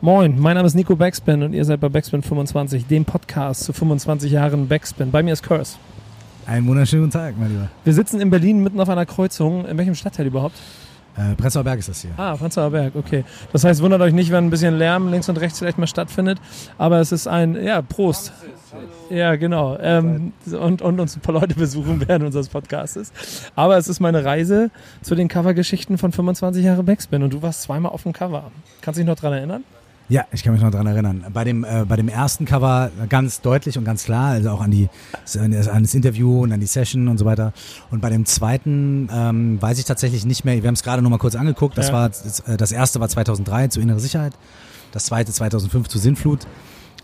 Moin, mein Name ist Nico Backspin und ihr seid bei Backspin 25, dem Podcast zu 25 Jahren Backspin. Bei mir ist Curse. Einen wunderschönen guten Tag, mein Lieber. Wir sitzen in Berlin mitten auf einer Kreuzung. In welchem Stadtteil überhaupt? Äh, Prenzlauer Berg ist das hier. Ah, Prenzlauer Berg, okay. Das heißt, wundert euch nicht, wenn ein bisschen Lärm links und rechts vielleicht mal stattfindet. Aber es ist ein, ja, Prost. Ja, genau. Ähm, und, und uns ein paar Leute besuchen während unseres Podcasts. Aber es ist meine Reise zu den Covergeschichten von 25 Jahre Backspin. Und du warst zweimal auf dem Cover. Kannst du dich noch dran erinnern? Ja, ich kann mich noch dran erinnern. Bei dem, äh, bei dem ersten Cover ganz deutlich und ganz klar, also auch an, die, an das Interview und an die Session und so weiter. Und bei dem zweiten ähm, weiß ich tatsächlich nicht mehr, wir haben es gerade noch mal kurz angeguckt, das, ja. war, das, äh, das erste war 2003 zu Innere Sicherheit, das zweite 2005 zu Sinnflut.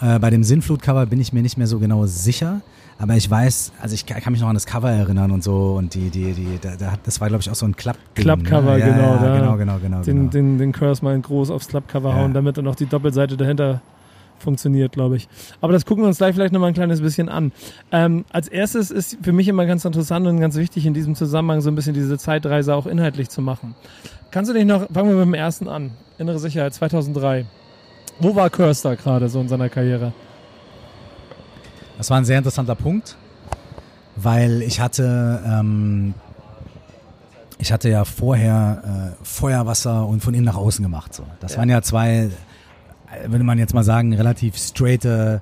Äh, bei dem Sinnflut-Cover bin ich mir nicht mehr so genau sicher. Aber ich weiß, also ich kann mich noch an das Cover erinnern und so und die, die, die, da, das war glaube ich auch so ein Club. Club-Cover, ne? ja, genau, ja, genau, genau, genau, Den, genau. den, den Curse mal groß aufs Club-Cover ja. hauen, damit dann noch die Doppelseite dahinter funktioniert, glaube ich. Aber das gucken wir uns gleich vielleicht nochmal ein kleines bisschen an. Ähm, als erstes ist für mich immer ganz interessant und ganz wichtig in diesem Zusammenhang so ein bisschen diese Zeitreise auch inhaltlich zu machen. Kannst du dich noch, fangen wir mit dem ersten an, Innere Sicherheit 2003. Wo war Curse da gerade so in seiner Karriere? Das war ein sehr interessanter Punkt, weil ich hatte, ähm, ich hatte ja vorher äh, Feuerwasser und von innen nach außen gemacht. So. Das ja. waren ja zwei, würde man jetzt mal sagen, relativ straighte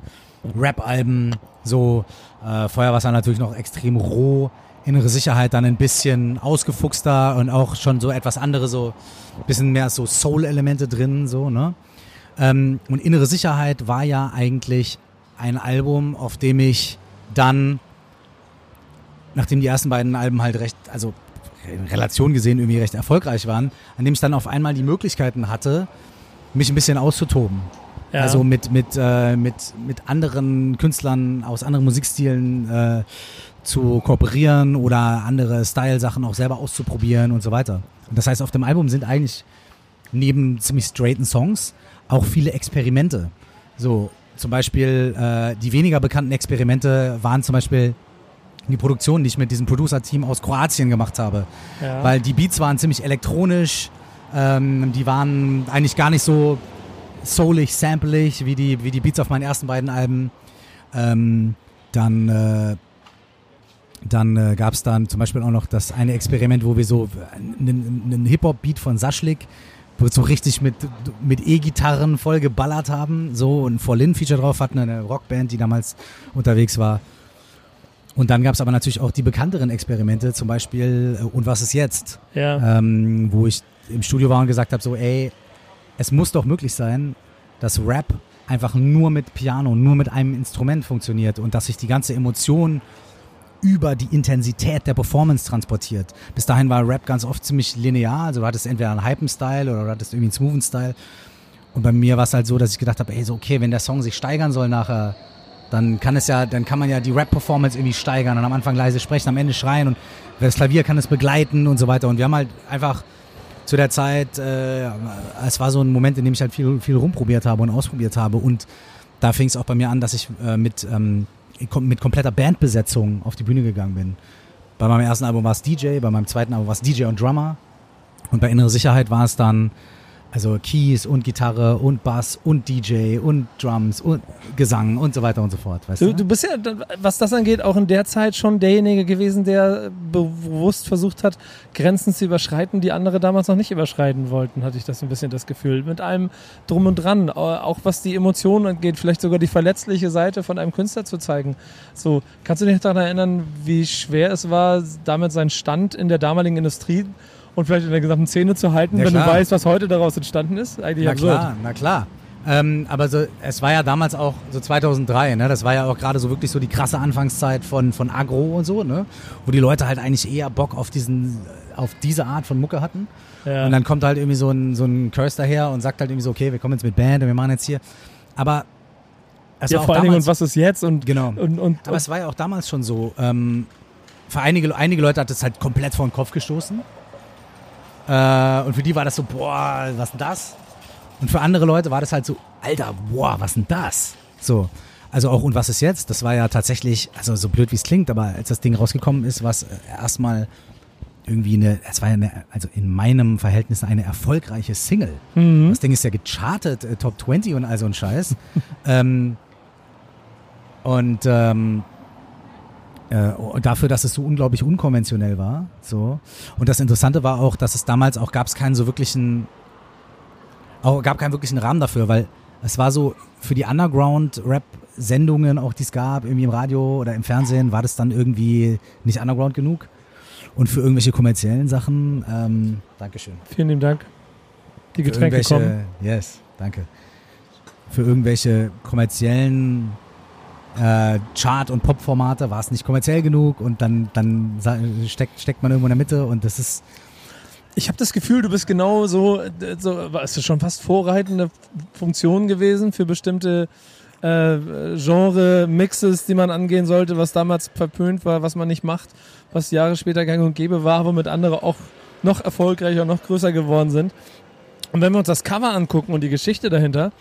Rap-Alben. So äh, Feuerwasser natürlich noch extrem roh, innere Sicherheit dann ein bisschen ausgefuchster und auch schon so etwas andere, so ein bisschen mehr so Soul-Elemente drin, so, ne? Ähm, und innere Sicherheit war ja eigentlich ein Album, auf dem ich dann, nachdem die ersten beiden Alben halt recht, also in Relation gesehen irgendwie recht erfolgreich waren, an dem ich dann auf einmal die Möglichkeiten hatte, mich ein bisschen auszutoben. Ja. Also mit, mit, äh, mit, mit anderen Künstlern aus anderen Musikstilen äh, zu kooperieren oder andere Style-Sachen auch selber auszuprobieren und so weiter. Und das heißt, auf dem Album sind eigentlich neben ziemlich straighten Songs auch viele Experimente. So, zum Beispiel äh, die weniger bekannten Experimente waren zum Beispiel die Produktion, die ich mit diesem Producer-Team aus Kroatien gemacht habe. Ja. Weil die Beats waren ziemlich elektronisch, ähm, die waren eigentlich gar nicht so soulig, samplig wie die, wie die Beats auf meinen ersten beiden Alben. Ähm, dann äh, dann äh, gab es dann zum Beispiel auch noch das eine Experiment, wo wir so einen, einen Hip-Hop-Beat von Saschlik so richtig mit, mit E-Gitarren voll geballert haben. So und Lin-Feature drauf hatten, eine Rockband, die damals unterwegs war. Und dann gab es aber natürlich auch die bekannteren Experimente, zum Beispiel äh, Und was ist jetzt? Ja. Ähm, wo ich im Studio war und gesagt habe, so, ey, es muss doch möglich sein, dass Rap einfach nur mit Piano, nur mit einem Instrument funktioniert und dass sich die ganze Emotion über die Intensität der Performance transportiert. Bis dahin war Rap ganz oft ziemlich linear, also du hattest entweder einen Hypen-Style oder du hattest irgendwie einen smoothen Style. Und bei mir war es halt so, dass ich gedacht habe, ey, so okay, wenn der Song sich steigern soll nachher, dann kann es ja, dann kann man ja die Rap-Performance irgendwie steigern und am Anfang leise sprechen, am Ende schreien und das Klavier kann es begleiten und so weiter. Und wir haben halt einfach zu der Zeit, äh, es war so ein Moment, in dem ich halt viel, viel rumprobiert habe und ausprobiert habe und da fing es auch bei mir an, dass ich äh, mit ähm, mit kompletter Bandbesetzung auf die Bühne gegangen bin. Bei meinem ersten Album war es DJ, bei meinem zweiten Album war es DJ und Drummer. Und bei Innere Sicherheit war es dann also Keys und Gitarre und Bass und DJ und Drums und Gesang und so weiter und so fort. Weißt du, du? du bist ja, was das angeht, auch in der Zeit schon derjenige gewesen, der bewusst versucht hat, Grenzen zu überschreiten, die andere damals noch nicht überschreiten wollten, hatte ich das ein bisschen das Gefühl. Mit allem drum und dran, auch was die Emotionen angeht, vielleicht sogar die verletzliche Seite von einem Künstler zu zeigen. So, kannst du dich daran erinnern, wie schwer es war, damit seinen Stand in der damaligen Industrie und vielleicht in der gesamten Szene zu halten, ja, wenn klar. du weißt, was heute daraus entstanden ist? Eigentlich na absurd. klar, na klar. Ähm, aber so, es war ja damals auch so 2003, ne? Das war ja auch gerade so wirklich so die krasse Anfangszeit von, von Agro und so, ne? Wo die Leute halt eigentlich eher Bock auf diesen, auf diese Art von Mucke hatten. Ja. Und dann kommt halt irgendwie so ein, so ein Curse daher und sagt halt irgendwie so, okay, wir kommen jetzt mit Band und wir machen jetzt hier. Aber es ja, war vor allen Dingen, und was ist jetzt? Und, genau. Und, und, und, aber es war ja auch damals schon so, ähm, für einige, einige Leute hat es halt komplett vor den Kopf gestoßen. Äh, und für die war das so, boah, was denn das? Und für andere Leute war das halt so, Alter, boah, was denn das? So. Also auch, und was ist jetzt? Das war ja tatsächlich, also so blöd wie es klingt, aber als das Ding rausgekommen ist, war es äh, erstmal irgendwie eine, es war ja eine, also in meinem Verhältnis eine erfolgreiche Single. Mhm. Das Ding ist ja gechartet, äh, Top 20 und all so ein Scheiß. ähm, und ähm, äh, dafür, dass es so unglaublich unkonventionell war. So. Und das Interessante war auch, dass es damals auch gab es keinen so wirklichen, auch gab keinen wirklichen Rahmen dafür, weil es war so für die Underground-Rap-Sendungen, auch die es gab, irgendwie im Radio oder im Fernsehen, war das dann irgendwie nicht Underground genug. Und für irgendwelche kommerziellen Sachen, ähm, Dankeschön. Vielen lieben Dank. Die Getränke kommen. Yes, danke. Für irgendwelche kommerziellen äh, Chart- und Pop-Formate war es nicht kommerziell genug und dann, dann steckt, steckt man irgendwo in der Mitte und das ist, Ich habe das Gefühl, du bist genau so, äh, so warst du schon fast vorreitende Funktion gewesen für bestimmte äh, Genre-Mixes, die man angehen sollte, was damals verpönt war, was man nicht macht, was Jahre später gang und gäbe war, womit andere auch noch erfolgreicher, noch größer geworden sind. Und wenn wir uns das Cover angucken und die Geschichte dahinter,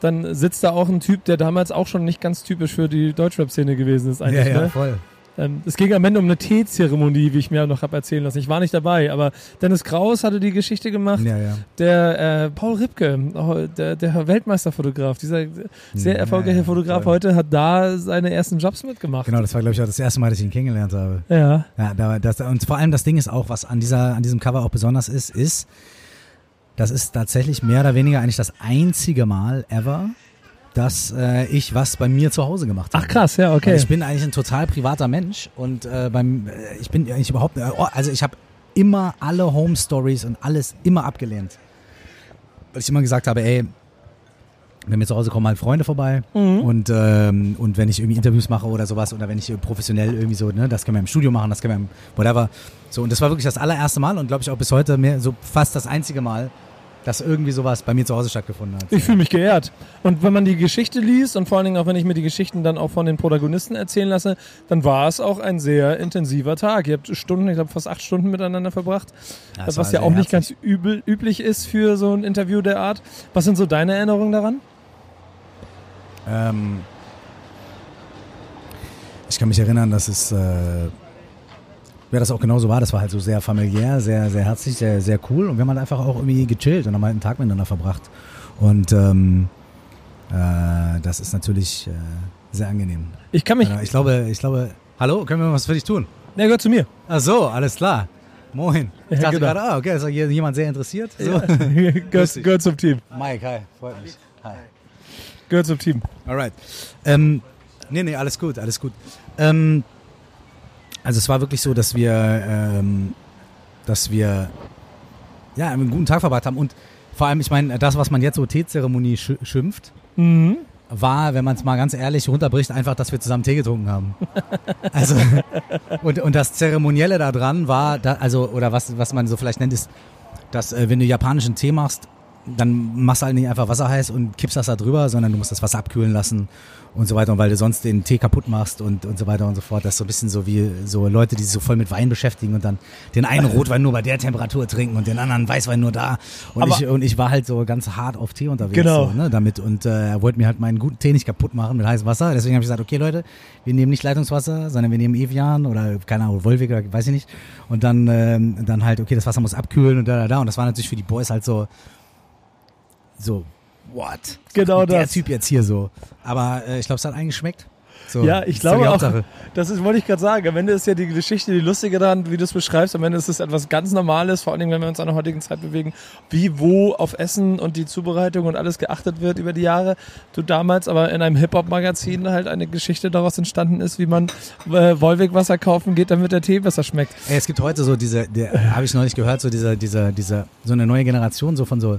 dann sitzt da auch ein Typ, der damals auch schon nicht ganz typisch für die Deutschrap-Szene gewesen ist eigentlich. ne? voll. Ähm, es ging am Ende um eine Teezeremonie, wie ich mir noch habe erzählen lassen. Ich war nicht dabei, aber Dennis Kraus hatte die Geschichte gemacht. Ja, ja. Der äh, Paul Ripke, oh, der, der Weltmeisterfotograf, dieser sehr Ja, erfolgreiche ja, Fotograf voll. heute, hat da seine ersten Jobs mitgemacht. Genau, das war, glaube ich, auch das erste Mal, dass ich ihn kennengelernt habe. Ja. Ja, da, das, und vor allem das Ding ist auch, was an, dieser, an diesem Cover auch besonders ist, ist, das ist tatsächlich mehr oder weniger eigentlich das einzige Mal ever, dass äh, ich was bei mir zu Hause gemacht habe. Ach krass, ja, Weil okay. ich bin eigentlich ein total privater Mensch und äh, beim, äh, ich bin eigentlich überhaupt, äh, oh, also ich habe immer alle Home Stories und alles immer abgelehnt. Weil ich immer gesagt habe, ey, wenn mir zu Hause kommen halt Freunde vorbei Mhm. und, ähm, und wenn ich irgendwie Interviews mache oder sowas oder wenn ich professionell irgendwie so, ne, das können wir im Studio machen, das können wir im whatever. So, und das war wirklich das allererste Mal und glaube ich auch bis heute mehr, so fast das einzige Mal, dass irgendwie sowas bei mir zu Hause stattgefunden hat. Ich fühle mich geehrt. Und wenn man die Geschichte liest und vor allen Dingen auch wenn ich mir die Geschichten dann auch von den Protagonisten erzählen lasse, dann war es auch ein sehr intensiver Tag. Ihr habt Stunden, ich glaube fast acht Stunden miteinander verbracht, Ja, es was ja auch nicht herzlich. ganz übel, üblich ist für so ein Interview der Art. Was sind so deine Erinnerungen daran? Ähm, ich kann mich erinnern, dass es, äh, ja, das auch genauso war. Das war halt so sehr familiär, sehr, sehr herzlich, sehr, sehr cool. Und wir haben halt einfach auch irgendwie gechillt und haben halt einen Tag miteinander verbracht. Und ähm, äh, das ist natürlich äh, sehr angenehm. Ich kann mich. Äh, Ich glaube, ich glaube, hallo, können wir was für dich tun? Der gehört zu mir. Ach so, alles klar. Moin. Ich Ja, dachte genau. gerade, ah, okay, ist hier jemand sehr interessiert. So. gehört, gehört zum Team. Mike, hi, freut mich. Hi. Gehört zum Team. Alright. Ähm, nee, nee, alles gut, alles gut. Ähm, also es war wirklich so, dass wir, ähm, dass wir ja einen guten Tag verbracht haben und vor allem, ich meine, das, was man jetzt so Teezeremonie sch schimpft, Mhm. war, wenn man es mal ganz ehrlich runterbricht, einfach, dass wir zusammen Tee getrunken haben. Also und, und das Zeremonielle da dran war, da, also oder was was man so vielleicht nennt, ist, dass äh, wenn du japanischen Tee machst, dann machst du halt nicht einfach Wasser heiß und kippst das da drüber, sondern du musst das Wasser abkühlen lassen und so weiter. Und weil du sonst den Tee kaputt machst und, und so weiter und so fort. Das ist so ein bisschen so wie so Leute, die sich so voll mit Wein beschäftigen und dann den einen Rotwein nur bei der Temperatur trinken und den anderen Weißwein nur da. Und, Aber- ich, und ich war halt so ganz hart auf Tee unterwegs. Genau. So, ne, damit und äh, er wollte mir halt meinen guten Tee nicht kaputt machen mit heißem Wasser. Deswegen habe ich gesagt, okay Leute, wir nehmen nicht Leitungswasser, sondern wir nehmen Evian oder keine Ahnung, Wolwig oder weiß ich nicht. Und dann, ähm, dann halt, okay, das Wasser muss abkühlen und da, da, da. Und das war natürlich für die Boys halt so, so, what? Genau der das. Typ jetzt hier so. Aber äh, ich glaube, es hat eigentlich geschmeckt. So, Ja, ich glaube auch, das ist, wollte ich gerade sagen, am Ende ist ja die Geschichte, die lustige daran, wie du es beschreibst, am Ende ist es etwas ganz Normales, vor allen Dingen, wenn wir uns an der heutigen Zeit bewegen, wie, wo auf Essen und die Zubereitung und alles geachtet wird über die Jahre. Du damals aber in einem Hip-Hop-Magazin halt eine Geschichte daraus entstanden ist, wie man äh, Wolwig-Wasser kaufen geht, damit der Tee besser schmeckt. Ey, es gibt heute so diese, der habe ich neulich gehört, so diese, diese, diese, so eine neue Generation, so von so,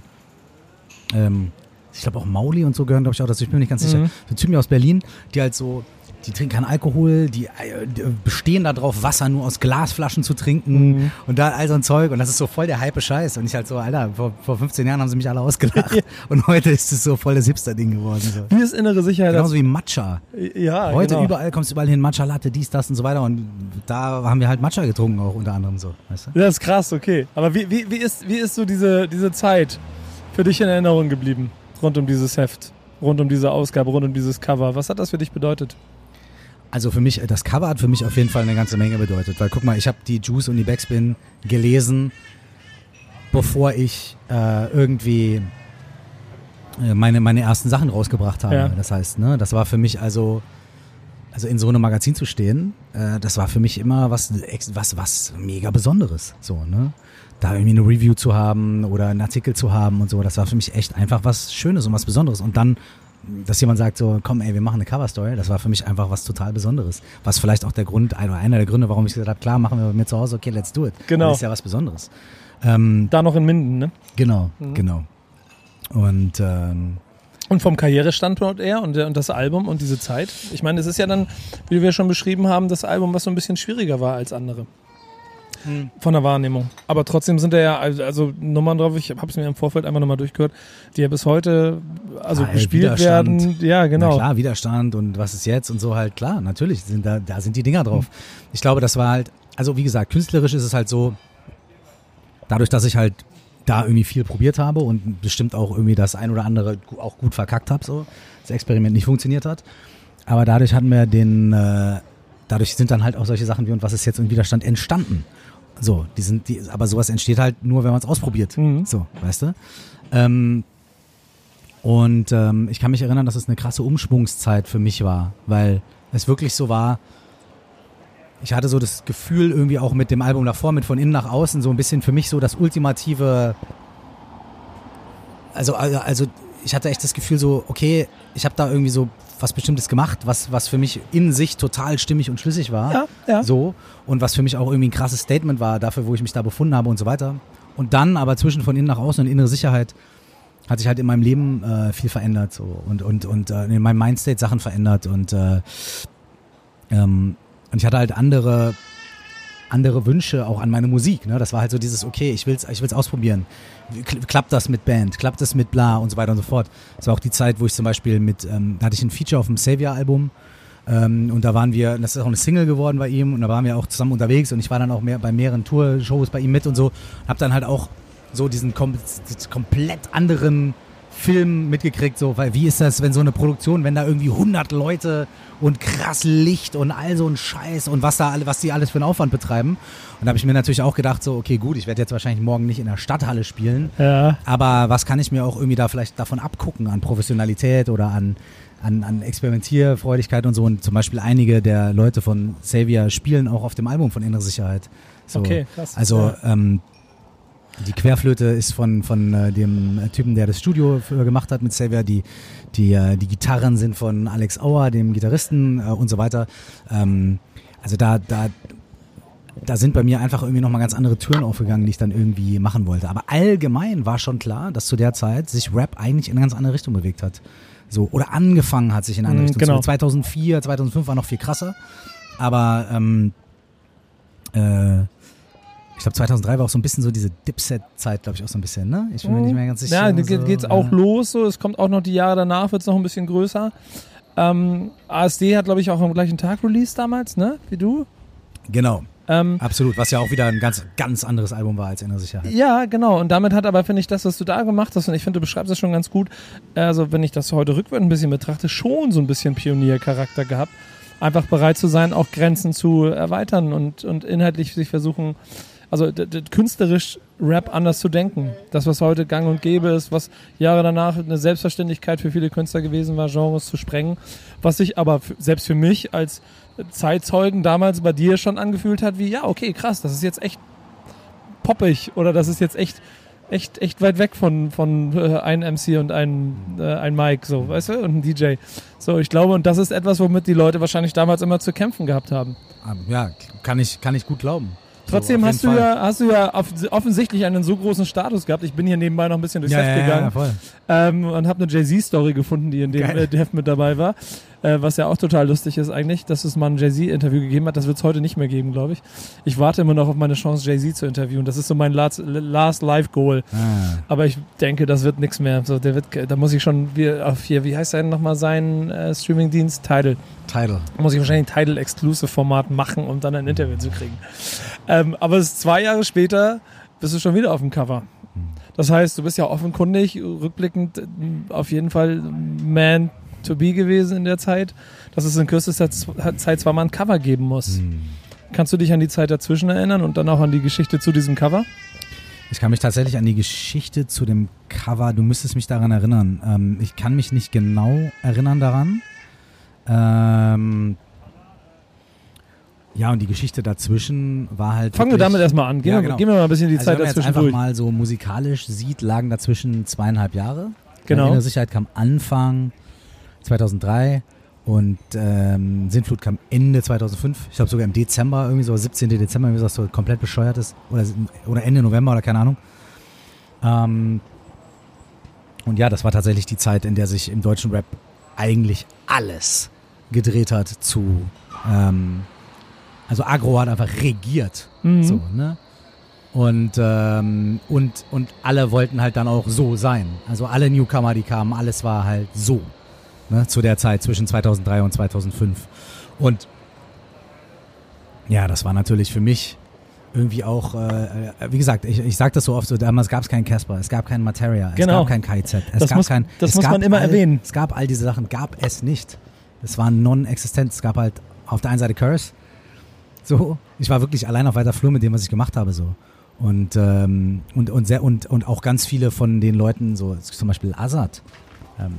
ähm, ich glaube auch Mauli und so gehören, glaube ich, auch dazu. Ich bin mir nicht ganz sicher. Mhm. So Typen aus Berlin, die halt so, die trinken keinen Alkohol, die, äh, die bestehen darauf, Wasser nur aus Glasflaschen zu trinken Mhm. und da all so ein Zeug. Und das ist so voll der hype Scheiß. Und ich halt so, Alter, vor, vor 15 Jahren haben sie mich alle ausgelacht. Ja. Und heute ist es so voll das Hipster-Ding geworden. So. Wie ist innere Sicherheit? Genauso wie Matcha. ja, Heute genau. überall kommst du überall hin, Matcha Latte, dies, das und so weiter. Und da haben wir halt Matcha getrunken auch unter anderem so. Weißt du? Das ist krass, okay. Aber wie, wie, wie, ist, wie ist so diese, diese Zeit für dich in Erinnerung geblieben? Rund um dieses Heft, rund um diese Ausgabe, rund um dieses Cover. Was hat das für dich bedeutet? Also für mich, das Cover hat für mich auf jeden Fall eine ganze Menge bedeutet. Weil guck mal, ich habe die Juice und die Backspin gelesen, bevor ich äh, irgendwie äh, meine, meine ersten Sachen rausgebracht habe. Ja. Das heißt, ne, das war für mich also, also in so einem Magazin zu stehen, äh, das war für mich immer was, was, was mega Besonderes. So, ne? Da irgendwie eine Review zu haben oder einen Artikel zu haben und so, das war für mich echt einfach was Schönes und was Besonderes. Und dann, dass jemand sagt so, komm ey, wir machen eine Coverstory, das war für mich einfach was total Besonderes. Was vielleicht auch der Grund, einer einer der Gründe, warum ich gesagt habe, klar, machen wir bei mir zu Hause, okay, let's do it. Genau. Das ist ja was Besonderes. Ähm, Da noch in Minden, ne? genau, Mhm. genau. Und ähm, Und vom Karrierestandort eher und, und das Album und diese Zeit. Ich meine, es ist ja dann, wie wir schon beschrieben haben, das Album, was so ein bisschen schwieriger war als andere. Von der Wahrnehmung. Aber trotzdem sind da ja also, Nummern drauf, ich habe es mir im Vorfeld einfach nochmal durchgehört, die ja bis heute also ey, gespielt Widerstand. werden. Ja, Na genau. klar, Widerstand und was ist jetzt und so halt, klar, natürlich, sind da, da sind die Dinger drauf. Ich glaube, das war halt, also wie gesagt, künstlerisch ist es halt so, dadurch, dass ich halt da irgendwie viel probiert habe und bestimmt auch irgendwie das ein oder andere auch gut verkackt habe, so, das Experiment nicht funktioniert hat. Aber dadurch hatten wir den, äh, dadurch sind dann halt auch solche Sachen wie und was ist jetzt und Widerstand entstanden. So, die sind, die, aber sowas entsteht halt nur, wenn man es ausprobiert. Mhm. So, weißt du? Ähm, und ähm, ich kann mich erinnern, dass es eine krasse Umschwungszeit für mich war, weil es wirklich so war, ich hatte so das Gefühl irgendwie auch mit dem Album davor, mit von innen nach außen, so ein bisschen für mich so das ultimative, also, also also ich hatte echt das Gefühl so, okay, ich habe da irgendwie so was Bestimmtes gemacht, was, was für mich in sich total stimmig und schlüssig war. Ja, ja. So. Und was für mich auch irgendwie ein krasses Statement war dafür, wo ich mich da befunden habe und so weiter. Und dann aber zwischen von innen nach außen und innere Sicherheit hat sich halt in meinem Leben äh, viel verändert so und und und äh, in meinem Mindstate Sachen verändert und äh, ähm, und ich hatte halt andere andere Wünsche auch an meine Musik. Ne? Das war halt so dieses okay, ich will's ich will's ausprobieren. Klappt das mit Band? Klappt das mit bla und so weiter und so fort. Das war auch die Zeit, wo ich zum Beispiel mit ähm, da hatte ich ein Feature auf dem Savior Album ähm, und da waren wir, das ist auch eine Single geworden bei ihm und da waren wir auch zusammen unterwegs und ich war dann auch mehr bei mehreren Tour-Shows bei ihm mit und so. Hab dann halt auch so diesen kom diesen komplett anderen Film mitgekriegt, so, weil wie ist das, wenn so eine Produktion, wenn da irgendwie 100 Leute und krass Licht und all so ein Scheiß und was da alle, was die alles für einen Aufwand betreiben. Und da habe ich mir natürlich auch gedacht, so, okay, gut, ich werde jetzt wahrscheinlich morgen nicht in der Stadthalle spielen, Ja. aber was kann ich mir auch irgendwie da vielleicht davon abgucken an Professionalität oder an, an, an Experimentierfreudigkeit und so. Und zum Beispiel einige der Leute von Xavier spielen auch auf dem Album von Innere Sicherheit. So. Okay, krass. Also Ja. ähm, die Querflöte ist von, von äh, dem Typen, der das Studio für, gemacht hat mit Xavier. Die, die, äh, die Gitarren sind von Alex Auer, dem Gitarristen äh, und so weiter. Ähm, also da, da, da sind bei mir einfach irgendwie nochmal ganz andere Türen aufgegangen, die ich dann irgendwie machen wollte. Aber allgemein war schon klar, dass zu der Zeit sich Rap eigentlich in eine ganz andere Richtung bewegt hat. So, oder angefangen hat sich in eine andere Mhm, Richtung. genau. zu bewegen. 2004, 2005 war noch viel krasser. Aber ähm, äh, ich glaube 2003 war auch so ein bisschen so diese Dipset-Zeit, glaube ich, auch so ein bisschen, ne? Ich bin mir nicht mehr ganz sicher. Ja, da so, geht, geht's auch los so. Es kommt auch noch die Jahre danach, wird's noch ein bisschen größer. Ähm, ASD hat, glaube ich, auch am gleichen Tag Release damals, ne? Wie du. Genau, Ähm, absolut. Was ja auch wieder ein ganz, ganz anderes Album war als Innere Sicherheit. ja, genau. Und damit hat aber, finde ich, das, was du da gemacht hast, und ich finde, du beschreibst das schon ganz gut, also wenn ich das heute rückwärts ein bisschen betrachte, schon so ein bisschen Pioniercharakter gehabt. Einfach bereit zu sein, auch Grenzen zu erweitern und, und inhaltlich sich versuchen, also künstlerisch Rap anders zu denken. Das, was heute gang und gäbe ist, was Jahre danach eine Selbstverständlichkeit für viele Künstler gewesen war, Genres zu sprengen, was sich aber selbst für mich als Zeitzeugen damals bei dir schon angefühlt hat, wie, ja, okay, krass, das ist jetzt echt poppig oder das ist jetzt echt echt echt weit weg von von äh, ein MC und ein äh, ein Mike so weißt du und ein DJ so ich glaube und das ist etwas womit die Leute wahrscheinlich damals immer zu kämpfen gehabt haben Ähm, Ja, kann ich, kann ich gut glauben. Trotzdem So, hast du Fall. ja hast du ja off- offensichtlich einen so großen Status gehabt ich bin hier nebenbei noch ein bisschen durchs ja, Heft ja, ja, gegangen voll. ähm, und habe eine Jay-Z Story gefunden die in dem Geil. äh, Heft mit dabei war äh, was ja auch total lustig ist eigentlich dass es mal ein Jay-Z Interview gegeben hat das wird es heute nicht mehr geben glaube ich ich warte immer noch auf meine Chance Jay-Z zu interviewen das ist so mein last, last Live Goal Ah, Aber ich denke, das wird nichts mehr. So, der wird, da muss ich schon wie, auf hier, wie heißt denn nochmal sein äh, Streamingdienst? Tidal. Tidal. Da muss ich wahrscheinlich ein Tidal-Exclusive-Format machen, um dann ein Interview zu kriegen. Ähm, aber es ist zwei Jahre später bist du schon wieder auf dem Cover. Das heißt, du bist ja offenkundig, rückblickend äh, auf jeden Fall Man to be gewesen in der Zeit, dass es in kürzester Zeit zwar mal ein Cover geben muss. Hm. Kannst du dich an die Zeit dazwischen erinnern und dann auch an die Geschichte zu diesem Cover? Ich kann mich tatsächlich an die Geschichte zu dem Cover, du müsstest mich daran erinnern. Ähm, ich kann mich nicht genau erinnern daran. Ähm, ja, und die Geschichte dazwischen war halt. Fangen wir damit erstmal an. Gehen, Ja, wir, genau. gehen wir mal ein bisschen die also Zeit wenn man jetzt dazwischen einfach durch. mal so musikalisch sieht, lagen dazwischen zweieinhalb Jahre. Genau. Innere Sicherheit kam Anfang 2003 und ähm, Sintflut kam Ende 2005. Ich glaube sogar im Dezember, irgendwie so 17. Dezember, wie das so komplett bescheuert ist. Oder, oder Ende November oder keine Ahnung. Ähm, und ja, das war tatsächlich die Zeit, in der sich im deutschen Rap eigentlich alles gedreht hat zu. Ähm, also Agro hat einfach regiert. Mhm. So, ne? Und, ähm, und, und alle wollten halt dann auch so sein. Also alle Newcomer, die kamen, alles war halt so. Ne? Zu der Zeit zwischen 2003 und 2005. Und ja, das war natürlich für mich irgendwie auch, äh, äh, wie gesagt, ich, ich sage das so oft, so damals gab es keinen Casper, es gab keinen Materia, es Genau. gab kein KZ, es Das gab muss- kein... das es muss gab man immer all, erwähnen. Es gab all diese Sachen, gab es nicht. Es war non-existent, es gab halt auf der einen Seite Curse, so, ich war wirklich allein auf weiter Flur mit dem, was ich gemacht habe, so. Und, ähm, und, und, sehr, und, und auch ganz viele von den Leuten, so zum Beispiel Azad, ähm,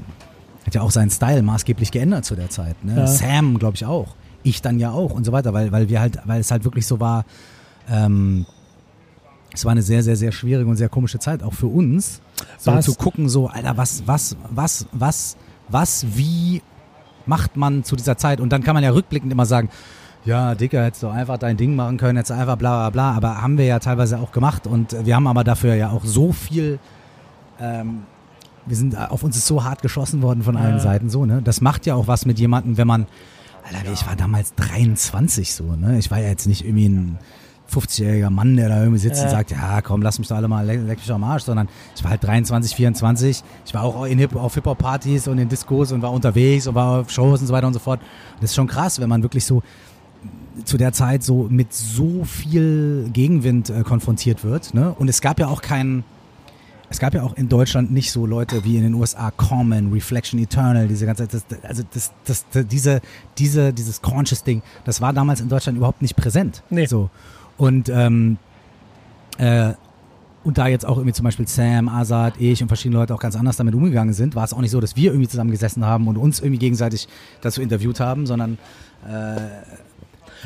hat ja auch seinen Style maßgeblich geändert zu der Zeit. Ne? Ja. Sam, glaube ich, auch. Ich dann ja auch und so weiter, weil, weil wir halt, weil es halt wirklich so war, ähm, es war eine sehr, sehr, sehr schwierige und sehr komische Zeit, auch für uns. So Was- zu gucken, so, Alter, was, was, was, was, was, wie macht man zu dieser Zeit? Und dann kann man ja rückblickend immer sagen, ja, Dicker, hättest du einfach dein Ding machen können, hättest du einfach bla bla bla, aber haben wir ja teilweise auch gemacht und wir haben aber dafür ja auch so viel, ähm, wir sind, auf uns ist so hart geschossen worden von allen Ja. Seiten, so, ne? Das macht ja auch was mit jemandem, wenn man, Alter, ich war damals 23 so, ne? Ich war ja jetzt nicht irgendwie ein 50-jähriger Mann, der da irgendwie sitzt Ja. und sagt, ja, komm, lass mich doch alle mal, leck, leck mich am Arsch, sondern ich war halt 23, 24, ich war auch in Hip auf Hip-Hop-Partys und in Discos und war unterwegs und war auf Shows und so weiter und so fort. Das ist schon krass, wenn man wirklich so zu der Zeit so mit so viel Gegenwind äh, konfrontiert wird. Ne? Und es gab ja auch keinen, es gab ja auch in Deutschland nicht so Leute wie in den USA Common, Reflection Eternal, diese ganze, das, also das, das, das, diese, diese, dieses Conscious Ding, das war damals in Deutschland überhaupt nicht präsent. Nee. So. Und, ähm, äh, und da jetzt auch irgendwie zum Beispiel Sam, Azad, ich und verschiedene Leute auch ganz anders damit umgegangen sind, war es auch nicht so, dass wir irgendwie zusammen gesessen haben und uns irgendwie gegenseitig dazu interviewt haben, sondern äh,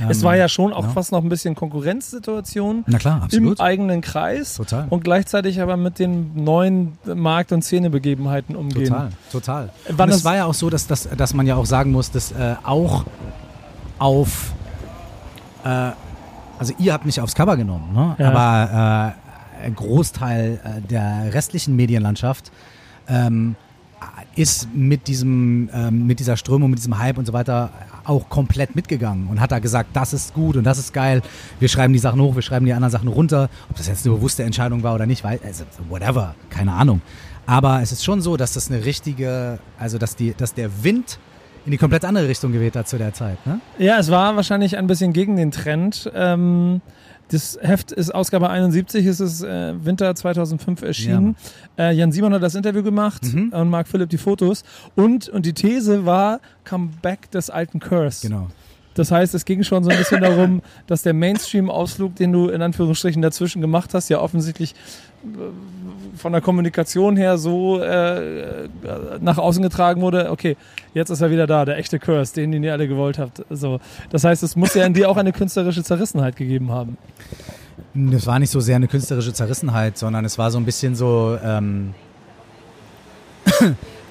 Es war ja schon auch ja. fast noch ein bisschen Konkurrenzsituation Na klar, im absolut. eigenen Kreis Total. und gleichzeitig aber mit den neuen Markt- und Szenebegebenheiten umgehen. Total, total. Wann und es war ja auch so, dass, dass, dass man ja auch sagen muss, dass äh, auch auf, äh, also ihr habt mich aufs Cover genommen, ne? Ja. aber äh, ein Großteil äh, der restlichen Medienlandschaft ähm, ist mit diesem, ähm, mit dieser Strömung, mit diesem Hype und so weiter auch komplett mitgegangen und hat da gesagt, das ist gut und das ist geil. Wir schreiben die Sachen hoch, wir schreiben die anderen Sachen runter. Ob das jetzt eine bewusste Entscheidung war oder nicht, weil, also, whatever, keine Ahnung. Aber es ist schon so, dass das eine richtige, also dass die, dass der Wind in die komplett andere Richtung geweht hat zu der Zeit. Ne? Ja, es war wahrscheinlich ein bisschen gegen den Trend. Ähm, das Heft ist Ausgabe 71, es ist äh, Winter 2005 erschienen. äh, Jan Simon hat das Interview gemacht Mhm. und Mark Philipp die Fotos. Und, und die These war Comeback des alten Curse. Genau. Das heißt, es ging schon so ein bisschen darum, dass der Mainstream-Ausflug, den du in Anführungsstrichen dazwischen gemacht hast, ja offensichtlich äh, von der Kommunikation her so äh, nach außen getragen wurde, okay, jetzt ist er wieder da, der echte Curse, den, den ihr alle gewollt habt. So. Das heißt, es muss ja in dir auch eine künstlerische Zerrissenheit gegeben haben. Es war nicht so sehr eine künstlerische Zerrissenheit, sondern es war so ein bisschen so. Ähm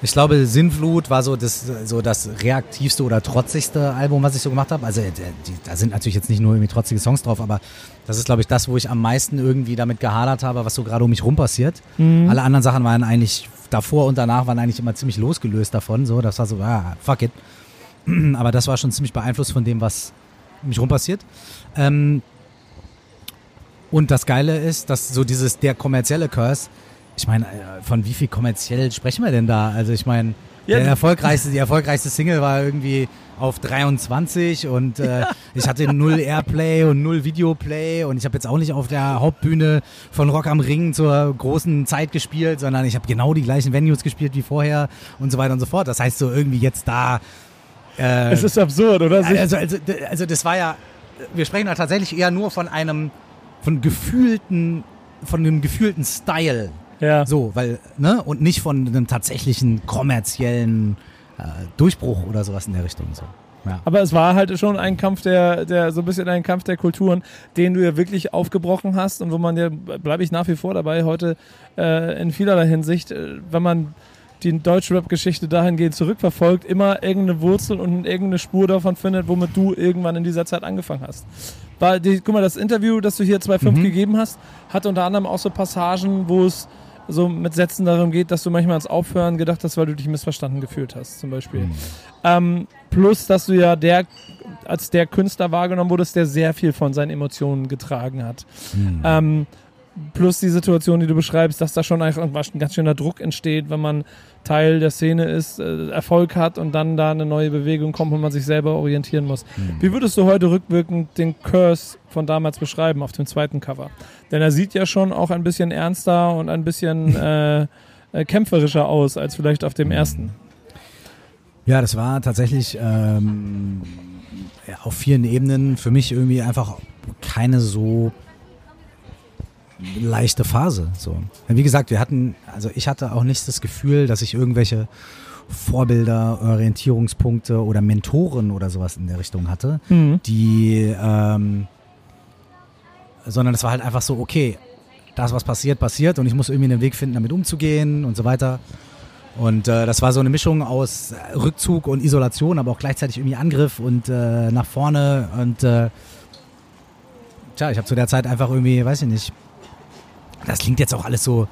ich glaube, Sinnflut war so das, so das reaktivste oder trotzigste Album, was ich so gemacht habe. Also äh, die, da sind natürlich jetzt nicht nur irgendwie trotzige Songs drauf, aber das ist, glaube ich, das, wo ich am meisten irgendwie damit gehadert habe, was so gerade um mich rum passiert. Alle anderen Sachen waren eigentlich davor und danach waren eigentlich immer ziemlich losgelöst davon. So, das war so, ah, fuck it. Aber das war schon ziemlich beeinflusst von dem, was um mich rum passiert. Ähm, und das Geile ist, dass so dieses der kommerzielle Curse, ich meine, äh, von wie viel kommerziell sprechen wir denn da? Also ich meine, Ja, der erfolgreichste, die erfolgreichste Single war irgendwie auf 23 und äh, ich hatte null Airplay und null Videoplay und ich habe jetzt auch nicht auf der Hauptbühne von Rock am Ring zur großen Zeit gespielt, sondern ich habe genau die gleichen Venues gespielt wie vorher und so weiter und so fort. Das heißt so irgendwie jetzt da. Äh, es ist absurd, oder? Also, also, also das war ja, wir sprechen da tatsächlich eher nur von einem, von gefühlten, von einem gefühlten Style. Ja. So, weil, ne, und nicht von einem tatsächlichen kommerziellen äh, Durchbruch oder sowas in der Richtung. So. Ja. Aber es war halt schon ein Kampf der, der, so ein bisschen ein Kampf der Kulturen, den du ja wirklich aufgebrochen hast und wo man ja, bleibe ich nach wie vor dabei, heute äh, in vielerlei Hinsicht, äh, wenn man die Deutschrap-Geschichte dahingehend zurückverfolgt, immer irgendeine Wurzel und irgendeine Spur davon findet, womit du irgendwann in dieser Zeit angefangen hast. Weil die, guck mal, das Interview, das du hier 2.5 mhm. gegeben hast, hat unter anderem auch so Passagen, wo es so mit Sätzen darum geht, dass du manchmal ans Aufhören gedacht hast, weil du dich missverstanden gefühlt hast, zum Beispiel. Mhm. Ähm, plus, dass du ja der, als der Künstler wahrgenommen wurdest, der sehr viel von seinen Emotionen getragen hat. Mhm. Ähm, plus die Situation, die du beschreibst, dass da schon einfach ein ganz schöner Druck entsteht, wenn man Teil der Szene ist, äh, Erfolg hat und dann da eine neue Bewegung kommt und man sich selber orientieren muss. Mhm. Wie würdest du heute rückwirkend den Curse von damals beschreiben auf dem zweiten Cover? Denn er sieht ja schon auch ein bisschen ernster und ein bisschen äh, äh, kämpferischer aus als vielleicht auf dem ersten. Ja, das war tatsächlich ähm, ja, auf vielen Ebenen für mich irgendwie einfach keine so leichte Phase. So. Wie gesagt, wir hatten, also ich hatte auch nicht das Gefühl, dass ich irgendwelche Vorbilder, Orientierungspunkte oder Mentoren oder sowas in der Richtung hatte, mhm. die, ähm, sondern es war halt einfach so, okay, das, was passiert, passiert und ich muss irgendwie einen Weg finden, damit umzugehen und so weiter. Und äh, das war so eine Mischung aus Rückzug und Isolation, aber auch gleichzeitig irgendwie Angriff und äh, nach vorne und äh, tja, ich habe zu der Zeit einfach irgendwie, weiß ich nicht, das klingt jetzt auch alles so.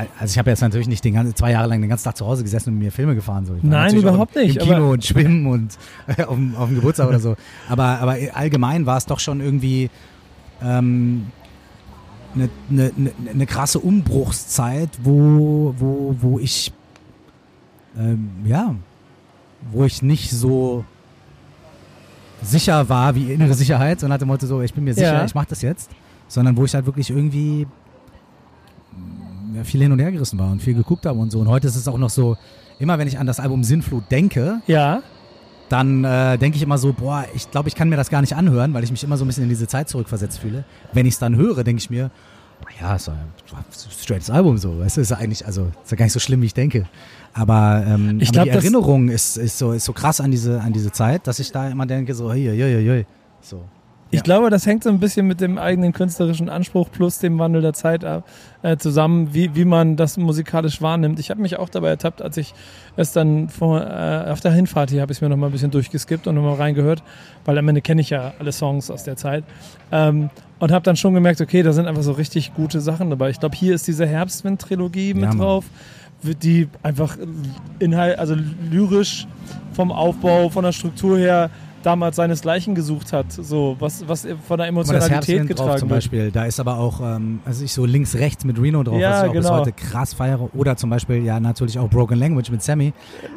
Äh, also ich habe jetzt natürlich nicht den ganzen, zwei Jahre lang den ganzen Tag zu Hause gesessen und mir Filme gefahren. So. Nein, überhaupt im, nicht. Im Kino und Schwimmen und auf, dem, auf dem Geburtstag oder so. Aber, aber allgemein war es doch schon irgendwie ähm, eine, eine, eine, krasse Umbruchszeit, wo, wo, wo ich ähm, ja, wo ich nicht so sicher war wie innere Sicherheit und hatte Motto so, ich bin mir sicher, ja. ich mache das jetzt sondern wo ich halt wirklich irgendwie viel hin und her gerissen war und viel geguckt habe und so. Und heute ist es auch noch so, immer wenn ich an das Album Sinnflut denke, ja. dann äh, denke ich immer so, boah, ich glaube, ich kann mir das gar nicht anhören, weil ich mich immer so ein bisschen in diese Zeit zurückversetzt fühle. Wenn ich es dann höre, denke ich mir, ja, ist ein straightes Album so, du, ist ja eigentlich, also ist ja gar nicht so schlimm, wie ich denke. Aber, ähm, ich glaub, aber die Erinnerung ist, ist, so, ist so krass an diese, an diese Zeit, dass ich da immer denke, so, hey, hey, hey, hey, so. Ich ja. glaube, das hängt so ein bisschen mit dem eigenen künstlerischen Anspruch plus dem Wandel der Zeit äh, zusammen, wie, wie man das musikalisch wahrnimmt. Ich habe mich auch dabei ertappt, als ich es dann vor, äh, auf der Hinfahrt hier habe ich es mir nochmal ein bisschen durchgeskippt und nochmal reingehört, weil am Ende kenne ich ja alle Songs aus der Zeit. Ähm, und habe dann schon gemerkt, okay, da sind einfach so richtig gute Sachen dabei. Ich glaube, hier ist diese Herbstwind-Trilogie mit ja, drauf, die einfach Inhalt, also lyrisch vom Aufbau, von der Struktur her damals seinesgleichen gesucht hat, so was, was von der Emotionalität getragen drauf zum Beispiel, da ist aber auch, ähm, also ich so links rechts mit Reno drauf, ja, was ich auch genau. bis heute krass feiere, oder zum Beispiel ja natürlich auch Broken Language mit Sammy.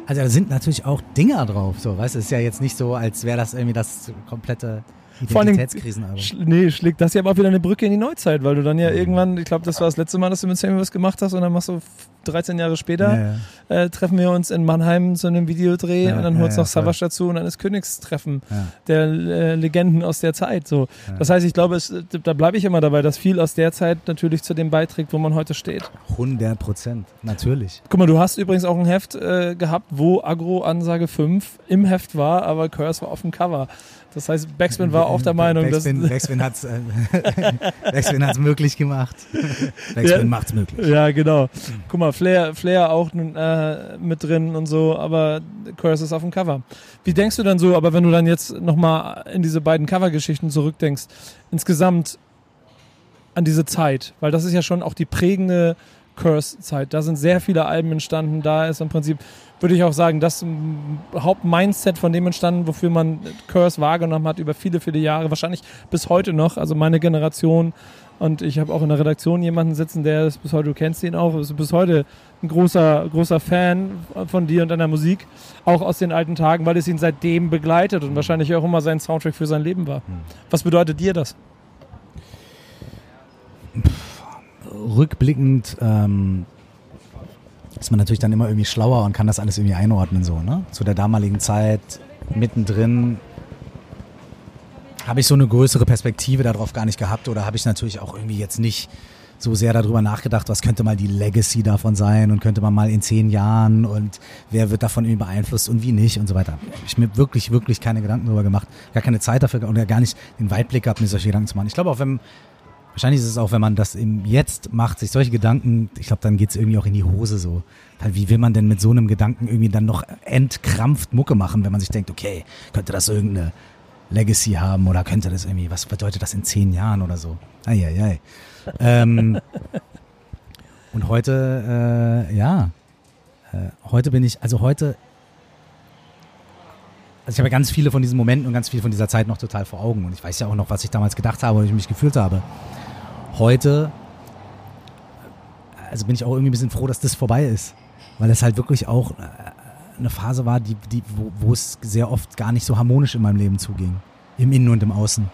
Also da sind natürlich auch Dinger drauf, so, weißt du, ist ja jetzt nicht so, als wäre das irgendwie das komplette Identitätskrisen aber. Sch nee, schlägt das ja aber auch wieder eine Brücke in die Neuzeit, weil du dann ja irgendwann, ich glaube, das war das letzte Mal, dass du mit Sammy was gemacht hast und dann machst du 13 Jahre später, ja, ja. Äh, treffen wir uns in Mannheim zu einem Videodreh ja, und dann holst du noch Savage dazu und dann ist Königstreffen der äh, Legenden aus der Zeit. So. Das heißt, ich glaube, es, da bleibe ich immer dabei, dass viel aus der Zeit natürlich zu dem beiträgt, wo man heute steht. 100 Prozent, natürlich. Guck mal, du hast übrigens auch ein Heft äh, gehabt, wo Agro-Ansage 5 im Heft war, aber Curse war auf dem Cover. Das heißt, Backspin war auch der Meinung, Backspin, dass. Backspin hat es äh, möglich gemacht. Backspin ja, macht's möglich. Ja, genau. Guck mal, Flair, Flair auch äh, mit drin und so, aber Curse ist auf dem Cover. Wie denkst du dann so, aber wenn du dann jetzt nochmal in diese beiden Covergeschichten zurückdenkst, insgesamt an diese Zeit, weil das ist ja schon auch die prägende Curse-Zeit. Da sind sehr viele Alben entstanden, da ist im Prinzip würde ich auch sagen, das Hauptmindset von dem entstanden, wofür man Curse wahrgenommen hat über viele, viele Jahre, wahrscheinlich bis heute noch. Also meine Generation und ich habe auch in der Redaktion jemanden sitzen, der ist bis heute, du kennst ihn auch, ist bis heute ein großer, großer Fan von dir und deiner Musik, auch aus den alten Tagen, weil es ihn seitdem begleitet und wahrscheinlich auch immer sein Soundtrack für sein Leben war. Was bedeutet dir das? Rückblickend ähm, ist man natürlich dann immer irgendwie schlauer und kann das alles irgendwie einordnen so, ne? Zu der damaligen Zeit, mittendrin, habe ich so eine größere Perspektive darauf gar nicht gehabt oder habe ich natürlich auch irgendwie jetzt nicht so sehr darüber nachgedacht, was könnte mal die Legacy davon sein und könnte man mal in zehn Jahren und wer wird davon irgendwie beeinflusst und wie nicht und so weiter. Ich mir wirklich, wirklich keine Gedanken darüber gemacht, gar keine Zeit dafür oder gar nicht den Weitblick gehabt, mir solche Gedanken zu machen. Ich glaube auch, wenn, wahrscheinlich ist es auch, wenn man das im Jetzt macht, sich solche Gedanken, ich glaube, dann geht es irgendwie auch in die Hose so. Weil wie will man denn mit so einem Gedanken irgendwie dann noch entkrampft Mucke machen, wenn man sich denkt, okay, könnte das irgendeine Legacy haben oder könnte das irgendwie, was bedeutet das in zehn Jahren oder so? Eieiei. ähm, und heute, äh, ja, äh, heute bin ich, also heute, also ich habe ganz viele von diesen Momenten und ganz viel von dieser Zeit noch total vor Augen und ich weiß ja auch noch, was ich damals gedacht habe und ich mich gefühlt habe. Heute, also bin ich auch irgendwie ein bisschen froh, dass das vorbei ist, weil es halt wirklich auch äh, eine Phase war, die, die, wo, wo es sehr oft gar nicht so harmonisch in meinem Leben zuging. Im Innen und im Außen.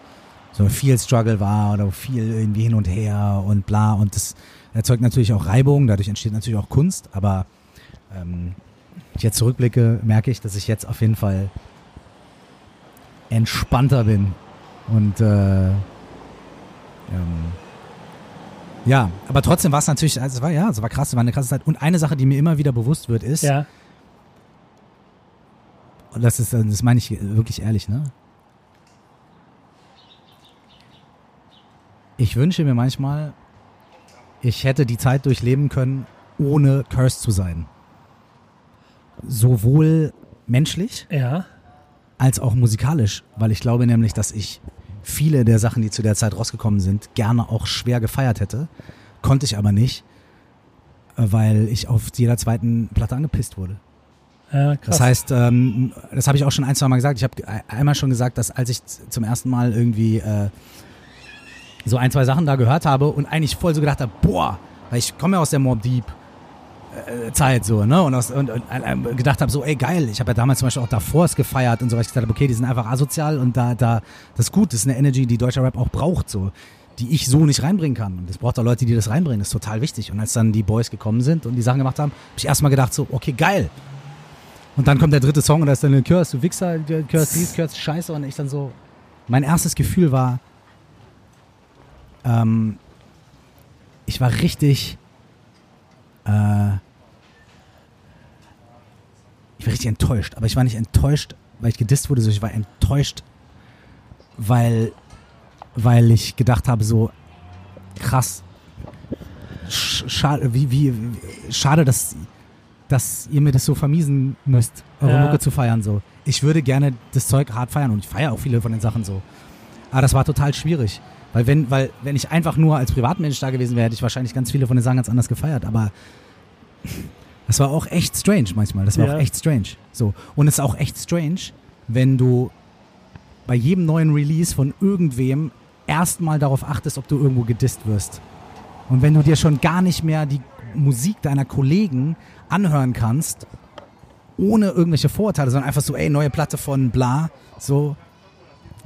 So viel Struggle war oder viel irgendwie hin und her und bla. Und das erzeugt natürlich auch Reibung, dadurch entsteht natürlich auch Kunst. Aber ähm, ich jetzt zurückblicke, merke ich, dass ich jetzt auf jeden Fall entspannter bin. Und äh, ähm, ja, aber trotzdem war es natürlich, also es war ja, es war krass, es war eine krasse Zeit. Und eine Sache, die mir immer wieder bewusst wird, ist, Ja. und das ist, das meine ich wirklich ehrlich, ne? Ich wünsche mir manchmal, ich hätte die Zeit durchleben können, ohne cursed zu sein. Sowohl menschlich Ja. als auch musikalisch, weil ich glaube nämlich, dass ich viele der Sachen, die zu der Zeit rausgekommen sind, gerne auch schwer gefeiert hätte. Konnte ich aber nicht, äh, weil ich auf jeder zweiten Platte angepisst wurde. Ja. Das heißt, ähm, das habe ich auch schon ein, zwei Mal gesagt. Ich habe einmal schon gesagt, dass als ich zum ersten Mal irgendwie äh, so ein, zwei Sachen da gehört habe und eigentlich voll so gedacht habe, boah, weil ich komme ja aus der Mob Deep Zeit so, ne? Und, aus, und, und äh, gedacht habe, so, ey geil, ich habe ja damals zum Beispiel auch davor es gefeiert und so, weil ich gesagt habe, okay, die sind einfach asozial und da, da, das ist gut, das ist eine Energy, die deutscher Rap auch braucht, so, die ich so nicht reinbringen kann. Und es braucht auch Leute, die das reinbringen, das ist total wichtig. Und als dann die Boys gekommen sind und die Sachen gemacht haben, habe ich erstmal gedacht, so, okay, geil. Und dann kommt der dritte Song und da ist dann Curse, du Wichser, Curse dies, Curse Scheiße. Und ich dann so, mein erstes Gefühl war, ähm, ich war richtig, äh, ich war richtig enttäuscht. Aber ich war nicht enttäuscht, weil ich gedisst wurde, sondern ich war enttäuscht, weil, weil ich gedacht habe, so krass, sch- schade, wie, wie, wie, schade, dass, dass ihr mir das so vermiesen müsst, eure Ja. Mucke zu feiern. So. Ich würde gerne das Zeug hart feiern und ich feiere auch viele von den Sachen so. Aber das war total schwierig. Weil wenn, weil, wenn ich einfach nur als Privatmensch da gewesen wäre, hätte ich wahrscheinlich ganz viele von den Sachen ganz anders gefeiert. Aber das war auch echt strange manchmal. Das war Ja. auch echt strange. So. Und es ist auch echt strange, wenn du bei jedem neuen Release von irgendwem erstmal darauf achtest, ob du irgendwo gedisst wirst. Und wenn du dir schon gar nicht mehr die Musik deiner Kollegen anhören kannst, ohne irgendwelche Vorurteile, sondern einfach so, ey, neue Platte von bla, so,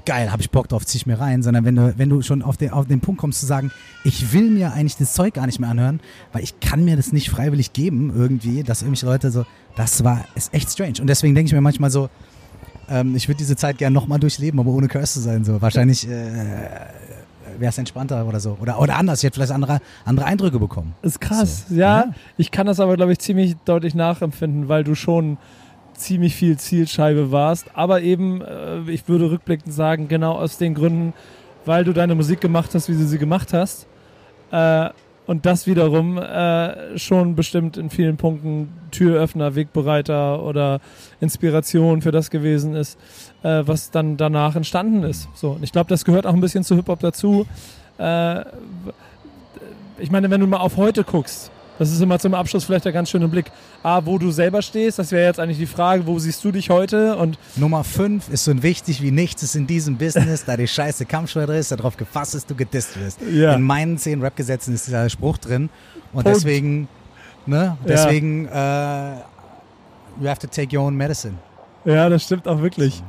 geil, hab ich Bock drauf, zieh ich mir rein, sondern wenn du, wenn du schon auf den, auf den Punkt kommst zu sagen, ich will mir eigentlich das Zeug gar nicht mehr anhören, weil ich kann mir das nicht freiwillig geben, irgendwie, dass irgendwelche Leute so, das war, ist echt strange. Und deswegen denke ich mir manchmal so, ähm, ich würde diese Zeit gerne nochmal durchleben, aber ohne Curse zu sein, so. Wahrscheinlich, äh, wäre es entspannter oder so. Oder, oder anders, ich hätte vielleicht andere, andere Eindrücke bekommen. Ist krass. So. Ja, Ja. ich kann das aber, glaube ich, ziemlich deutlich nachempfinden, weil du schon ziemlich viel Zielscheibe warst. Aber eben, äh, ich würde rückblickend sagen, genau aus den Gründen, weil du deine Musik gemacht hast, wie du sie gemacht hast. Äh, und das wiederum äh, schon bestimmt in vielen Punkten Türöffner, Wegbereiter oder Inspiration für das gewesen ist, was dann danach entstanden ist. So, und ich glaube, das gehört auch ein bisschen zu Hip-Hop dazu. Ich meine, wenn du mal auf heute guckst, das ist immer zum Abschluss vielleicht der ganz schöne Blick. A, wo du selber stehst, das wäre jetzt eigentlich die Frage, wo siehst du dich heute? Und Nummer 5 ist so wichtig wie nichts ist in diesem Business, da die Scheiße Kampfschwere ist, darauf gefasst ist, du gedisst wirst. Ja. In meinen zehn Rap-Gesetzen ist dieser Spruch drin und Punkt. deswegen Ne? Deswegen, ja. äh, you have to take your own medicine. Ja, das stimmt auch wirklich.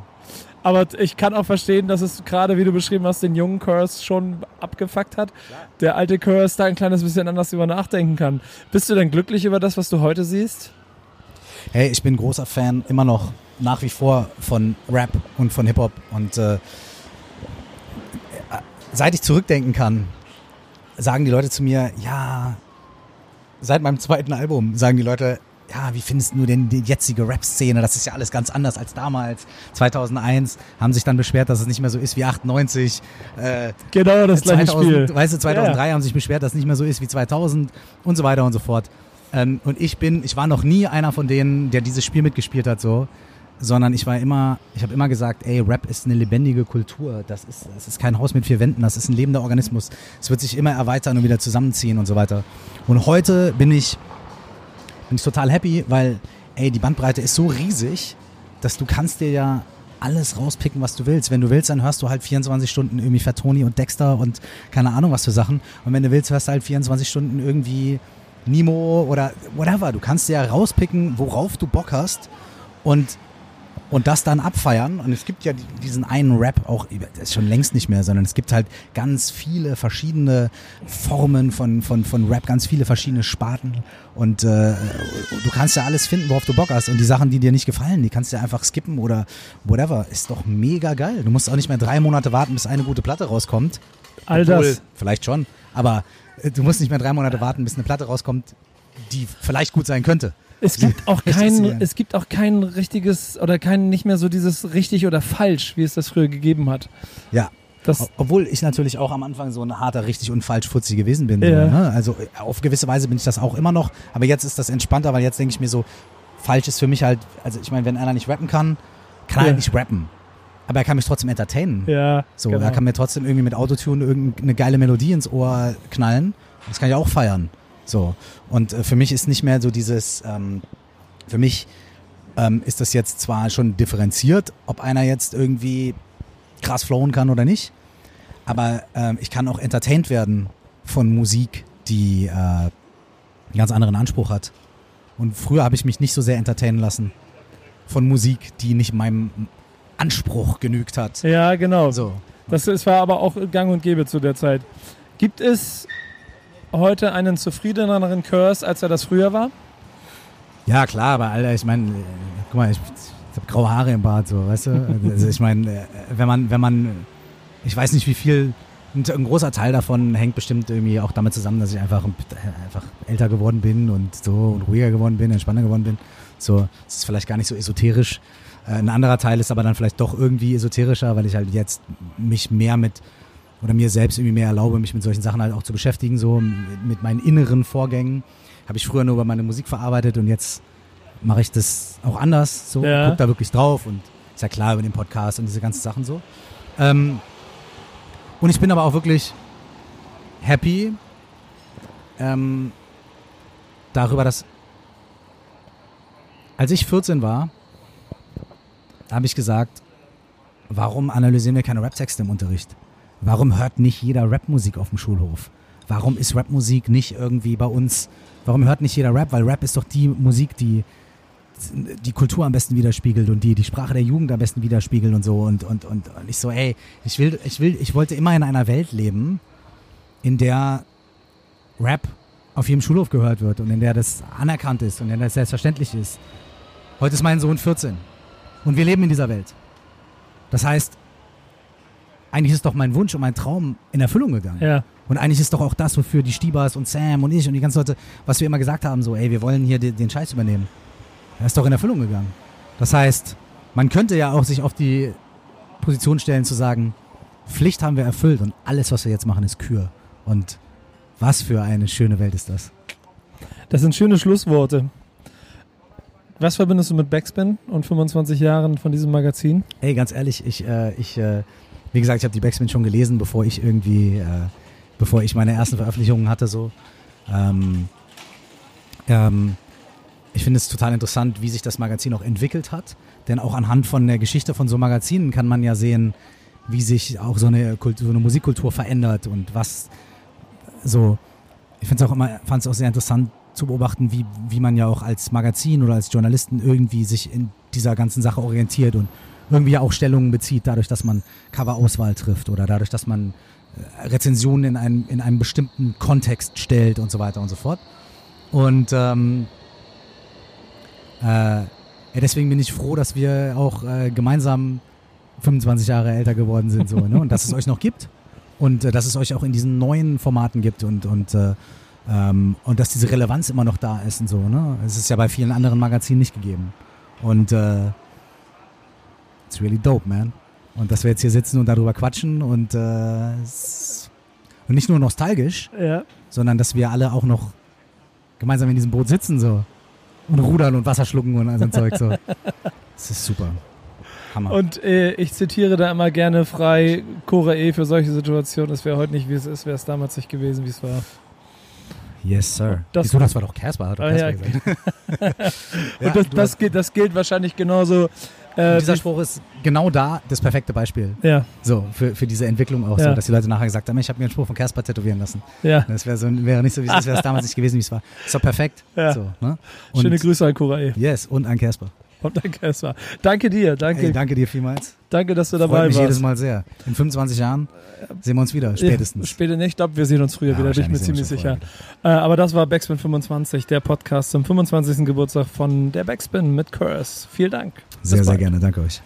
Aber ich kann auch verstehen, dass es gerade, wie du beschrieben hast, den jungen Curse schon abgefuckt hat. Der alte Curse da ein kleines bisschen anders über nachdenken kann. Bist du denn glücklich über das, was du heute siehst? Hey, ich bin großer Fan immer noch nach wie vor von Rap und von Hip-Hop. Und äh, seit ich zurückdenken kann, sagen die Leute zu mir, ja, seit meinem zweiten Album sagen die Leute, ja, wie findest du denn die jetzige Rap-Szene? Das ist ja alles ganz anders als damals. 2001 haben sich dann beschwert, dass es nicht mehr so ist wie 98. Äh, genau, das 2000, gleiche Spiel. Weißt du, 2003 ja. haben sich beschwert, dass es nicht mehr so ist wie 2000 und so weiter und so fort. Ähm, und ich bin, ich war noch nie einer von denen, der dieses Spiel mitgespielt hat, so sondern ich war immer, ich habe immer gesagt, ey, Rap ist eine lebendige Kultur. Das ist, das ist kein Haus mit vier Wänden, das ist ein lebender Organismus. Es wird sich immer erweitern und wieder zusammenziehen und so weiter. Und heute bin ich, bin ich total happy, weil, ey, die Bandbreite ist so riesig, dass du kannst dir ja alles rauspicken, was du willst. Wenn du willst, dann hörst du halt 24 Stunden irgendwie Fatoni und Dexter und keine Ahnung was für Sachen. Und wenn du willst, hörst du halt 24 Stunden irgendwie Nemo oder whatever. Du kannst dir ja rauspicken, worauf du Bock hast. Und und das dann abfeiern. Und es gibt ja diesen einen Rap auch, das ist schon längst nicht mehr, sondern es gibt halt ganz viele verschiedene Formen von, von, von Rap, ganz viele verschiedene Sparten. Und äh, du kannst ja alles finden, worauf du Bock hast. Und die Sachen, die dir nicht gefallen, die kannst du ja einfach skippen oder whatever. Ist doch mega geil. Du musst auch nicht mehr drei Monate warten, bis eine gute Platte rauskommt. All Obwohl, das. Vielleicht schon. Aber äh, du musst nicht mehr drei Monate warten, bis eine Platte rauskommt, die vielleicht gut sein könnte. Es gibt auch kein, es gibt auch kein richtiges oder kein nicht mehr so dieses richtig oder falsch, wie es das früher gegeben hat. Ja. Das Obwohl ich natürlich auch am Anfang so ein harter richtig und falsch Fuzzi gewesen bin. Ja. Ne? Also auf gewisse Weise bin ich das auch immer noch. Aber jetzt ist das entspannter, weil jetzt denke ich mir so, falsch ist für mich halt, also ich meine, wenn einer nicht rappen kann, kann ja. er nicht rappen. Aber er kann mich trotzdem entertainen. Ja. So, genau. er kann mir trotzdem irgendwie mit Autotune irgendeine geile Melodie ins Ohr knallen. Das kann ich auch feiern. So. Und äh, für mich ist nicht mehr so dieses, ähm, für mich ähm, ist das jetzt zwar schon differenziert, ob einer jetzt irgendwie krass flowen kann oder nicht, aber ähm, ich kann auch entertained werden von Musik, die äh, einen ganz anderen Anspruch hat. Und früher habe ich mich nicht so sehr entertainen lassen von Musik, die nicht meinem Anspruch genügt hat. Ja, genau. So. Das ist, war aber auch gang und gäbe zu der Zeit. Gibt es heute einen zufriedeneren Curse, als er das früher war? Ja, klar, aber Alter, ich meine, äh, guck mal, ich, ich habe graue Haare im Bart, so, weißt du? Also ich meine, äh, wenn man, wenn man, ich weiß nicht, wie viel, ein, großer Teil davon hängt bestimmt irgendwie auch damit zusammen, dass ich einfach, einfach älter geworden bin und so und ruhiger geworden bin, entspannter geworden bin. So, es ist vielleicht gar nicht so esoterisch. Äh, ein anderer Teil ist aber dann vielleicht doch irgendwie esoterischer, weil ich halt jetzt mich mehr mit oder mir selbst irgendwie mehr erlaube, mich mit solchen Sachen halt auch zu beschäftigen, so mit meinen inneren Vorgängen. Habe ich früher nur über meine Musik verarbeitet und jetzt mache ich das auch anders, so ja. guck da wirklich drauf und ist ja klar über den Podcast und diese ganzen Sachen so. Ähm, und ich bin aber auch wirklich happy ähm, darüber, dass als ich 14 war, habe ich gesagt, warum analysieren wir keine Raptexte im Unterricht? Warum hört nicht jeder Rapmusik auf dem Schulhof? Warum ist Rapmusik nicht irgendwie bei uns? Warum hört nicht jeder Rap? Weil Rap ist doch die Musik, die die Kultur am besten widerspiegelt und die die Sprache der Jugend am besten widerspiegelt und so und und und, und ich so ey ich will ich will ich wollte immer in einer Welt leben in der Rap auf jedem Schulhof gehört wird und in der das anerkannt ist und in der das selbstverständlich ist heute ist mein Sohn 14 und wir leben in dieser Welt das heißt eigentlich ist doch mein Wunsch und mein Traum in Erfüllung gegangen. Ja. Und eigentlich ist doch auch das, wofür die Stiebers und Sam und ich und die ganzen Leute, was wir immer gesagt haben, so, ey, wir wollen hier den, den Scheiß übernehmen. Er ist doch in Erfüllung gegangen. Das heißt, man könnte ja auch sich auf die Position stellen zu sagen, Pflicht haben wir erfüllt und alles, was wir jetzt machen, ist Kür. Und was für eine schöne Welt ist das. Das sind schöne Schlussworte. Was verbindest du mit Backspin und 25 Jahren von diesem Magazin? Ey, ganz ehrlich, ich, äh, ich äh, wie gesagt, ich habe die Backspin schon gelesen, bevor ich irgendwie, äh, bevor ich meine ersten Veröffentlichungen hatte. So. Ähm, ähm, ich finde es total interessant, wie sich das Magazin auch entwickelt hat. Denn auch anhand von der Geschichte von so Magazinen kann man ja sehen, wie sich auch so eine, Kultur, so eine Musikkultur verändert und was so. Ich finde es auch immer, fand es auch sehr interessant zu beobachten, wie, wie man ja auch als Magazin oder als Journalisten irgendwie sich in dieser ganzen Sache orientiert und irgendwie auch Stellungen bezieht, dadurch, dass man Coverauswahl trifft oder dadurch, dass man äh, Rezensionen in einem, in einem bestimmten Kontext stellt und so weiter und so fort. Und ähm, äh, ja, deswegen bin ich froh, dass wir auch äh, gemeinsam 25 Jahre älter geworden sind so, ne? und dass es euch noch gibt und äh, dass es euch auch in diesen neuen Formaten gibt und, und, äh, ähm, und dass diese Relevanz immer noch da ist und so. Ne? Es ist ja bei vielen anderen Magazinen nicht gegeben. Und äh, it's really dope, man. Und dass wir jetzt hier sitzen und darüber quatschen und, äh, und nicht nur nostalgisch, Ja. sondern dass wir alle auch noch gemeinsam in diesem Boot sitzen so und rudern und Wasser schlucken und all so ein Zeug so. Das ist super. Hammer. Und äh, ich zitiere da immer gerne frei Cora E für solche Situationen. Es wäre heute nicht, wie es ist, wäre es damals nicht gewesen, wie es war. yes, sir. Das- Wieso, das war doch Casper, hat doch Ah, Casper ja. gesagt. Ja, Und das, das, gilt, das gilt wahrscheinlich genauso. Äh, dieser Spruch ist genau da das perfekte Beispiel. ja, So, für, für diese Entwicklung auch Ja. so, dass die Leute nachher gesagt haben, ich habe mir einen Spruch von Casper tätowieren lassen. ja. Das wäre so, wäre nicht so, wie es damals nicht gewesen, wie es war. Ist doch perfekt. Ja. So, ne? und, Schöne Grüße an Cora E. Yes, und an Casper. Und danke, es war. Danke dir, danke, Ey, danke dir vielmals. danke, dass du Freut dabei mich warst. jedes Mal sehr. In 25 Jahren sehen wir uns wieder, spätestens. Später nicht, ich glaube, wir sehen uns früher Ja, wieder, bin ich mir ziemlich sicher. Äh, aber das war Backspin 25, der Podcast zum 25. Geburtstag von der Backspin mit Curse. Vielen Dank. Sehr, sehr gerne. Danke euch.